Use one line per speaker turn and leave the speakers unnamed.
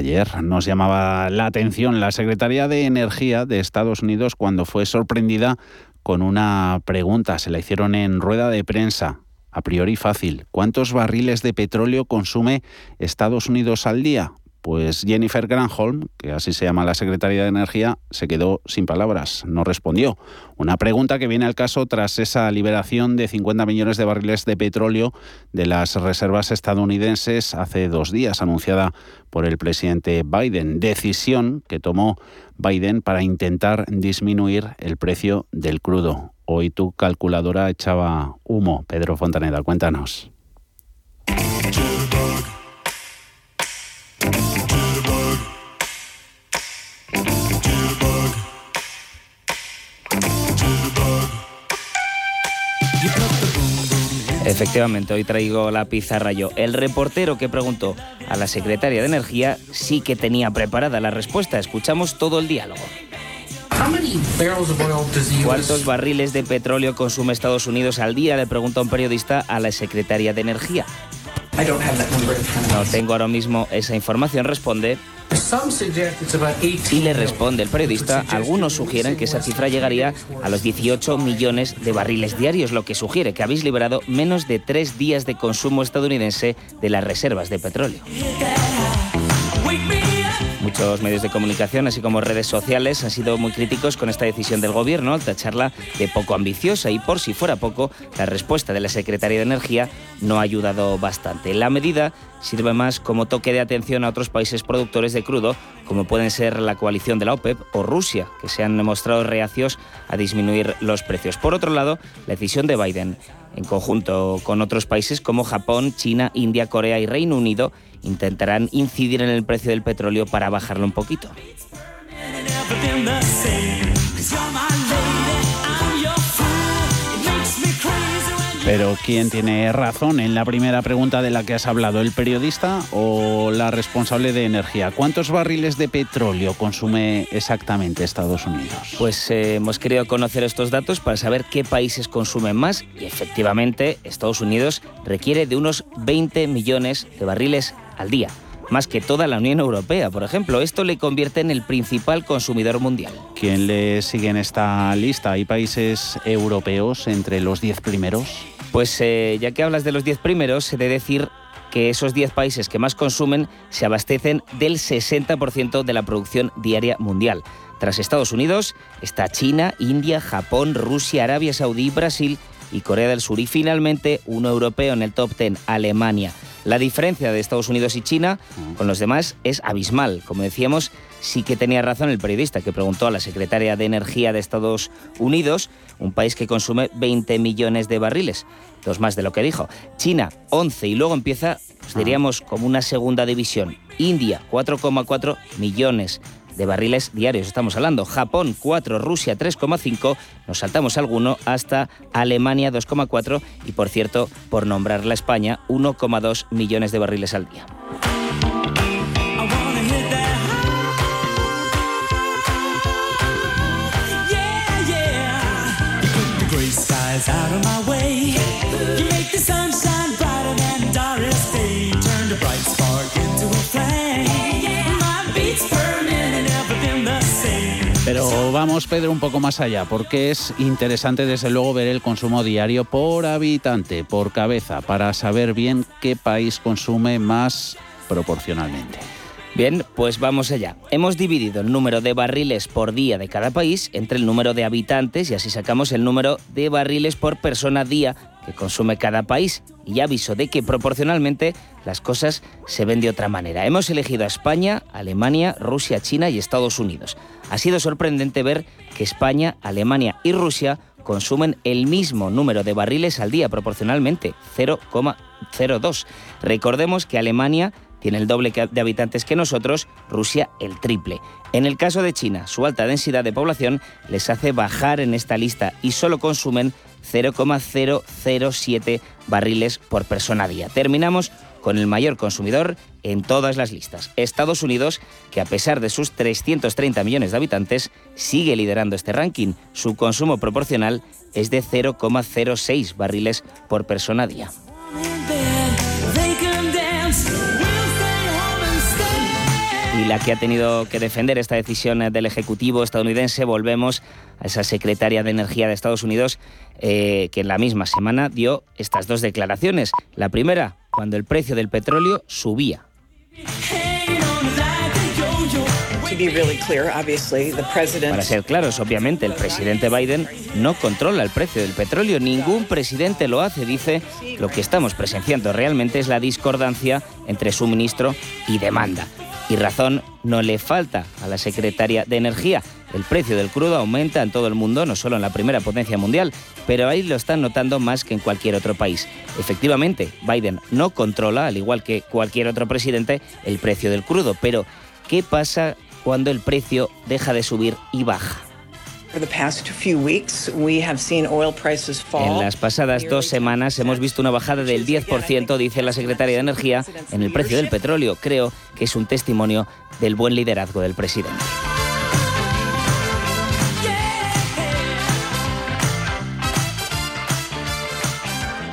Ayer nos llamaba la atención la Secretaría de Energía de Estados Unidos cuando fue sorprendida con una pregunta. Se la hicieron en rueda de prensa. A priori fácil. ¿Cuántos barriles de petróleo consume Estados Unidos al día? Pues Jennifer Granholm, que así se llama la secretaria de Energía, se quedó sin palabras, no respondió. Una pregunta que viene al caso tras esa liberación de 50 millones de barriles de petróleo de las reservas estadounidenses hace dos días, anunciada por el presidente Biden. Decisión que tomó Biden para intentar disminuir el precio del crudo. Hoy tu calculadora echaba humo. Pedro Fontaneda, cuéntanos.
Efectivamente, hoy traigo la pizarra yo. El reportero que preguntó a la secretaria de Energía sí que tenía preparada la respuesta. Escuchamos todo el diálogo. ¿Cuántos barriles de petróleo consume Estados Unidos al día? Le pregunta un periodista a la secretaria de Energía. No tengo ahora mismo esa información, responde. Y le responde el periodista, algunos sugieren que esa cifra llegaría a los 18 millones de barriles diarios, lo que sugiere que habéis liberado menos de tres días de consumo estadounidense de las reservas de petróleo. Muchos medios de comunicación, así como redes sociales, han sido muy críticos con esta decisión del gobierno al tacharla de poco ambiciosa y por si fuera poco, la respuesta de la Secretaría de Energía no ha ayudado bastante. La medida sirve más como toque de atención a otros países productores de crudo, como pueden ser la coalición de la OPEP o Rusia, que se han mostrado reacios a disminuir los precios. Por otro lado, la decisión de Biden, en conjunto con otros países como Japón, China, India, Corea y Reino Unido, intentarán incidir en el precio del petróleo para bajarlo un poquito.
Pero ¿quién tiene razón en la primera pregunta de la que has hablado, el periodista o la responsable de energía? ¿Cuántos barriles de petróleo consume exactamente Estados Unidos?
Pues eh, hemos querido conocer estos datos para saber qué países consumen más y efectivamente Estados Unidos requiere de unos 20 millones de barriles al día más que toda la Unión Europea, por ejemplo. Esto le convierte en el principal consumidor mundial.
¿Quién le sigue en esta lista? ¿Hay países europeos entre los 10 primeros?
Pues eh, ya que hablas de los 10 primeros, he de decir que esos 10 países que más consumen se abastecen del 60% de la producción diaria mundial. Tras Estados Unidos está China, India, Japón, Rusia, Arabia Saudí, Brasil y Corea del Sur. Y finalmente uno europeo en el top 10, Alemania. La diferencia de Estados Unidos y China con los demás es abismal. Como decíamos, sí que tenía razón el periodista que preguntó a la secretaria de Energía de Estados Unidos, un país que consume 20 millones de barriles, dos más de lo que dijo. China, 11, y luego empieza, pues diríamos, como una segunda división. India, 4,4 millones de barriles diarios estamos hablando. Japón 4, Rusia 3,5, nos saltamos alguno hasta Alemania 2,4 y por cierto, por nombrar la España, 1,2 millones de barriles al día.
Pero vamos, Pedro, un poco más allá, porque es interesante desde luego ver el consumo diario por habitante, por cabeza, para saber bien qué país consume más proporcionalmente.
Bien, pues vamos allá. Hemos dividido el número de barriles por día de cada país entre el número de habitantes y así sacamos el número de barriles por persona día que consume cada país. Y aviso de que proporcionalmente las cosas se ven de otra manera. Hemos elegido a España, Alemania, Rusia, China y Estados Unidos. Ha sido sorprendente ver que España, Alemania y Rusia consumen el mismo número de barriles al día proporcionalmente, 0,02. Recordemos que Alemania tiene el doble de habitantes que nosotros, Rusia el triple. En el caso de China, su alta densidad de población les hace bajar en esta lista y solo consumen 0,007 barriles por persona día. Terminamos con el mayor consumidor en todas las listas, Estados Unidos, que a pesar de sus 330 millones de habitantes, sigue liderando este ranking. Su consumo proporcional es de 0,06 barriles por persona día. Y la que ha tenido que defender esta decisión del Ejecutivo estadounidense. Volvemos a esa secretaria de Energía de Estados Unidos eh, que en la misma semana dio estas dos declaraciones. La primera, cuando el precio del petróleo subía. Para ser claros, obviamente, el presidente Biden no controla el precio del petróleo. Ningún presidente lo hace. Dice, lo que estamos presenciando realmente es la discordancia entre suministro y demanda. Y razón no le falta a la secretaria de Energía. El precio del crudo aumenta en todo el mundo, no solo en la primera potencia mundial, pero ahí lo están notando más que en cualquier otro país. Efectivamente, Biden no controla, al igual que cualquier otro presidente, el precio del crudo, pero ¿qué pasa cuando el precio deja de subir y baja. En las pasadas dos semanas hemos visto una bajada del 10%, dice la secretaria de Energía, en el precio del petróleo. Creo que es un testimonio del buen liderazgo del presidente.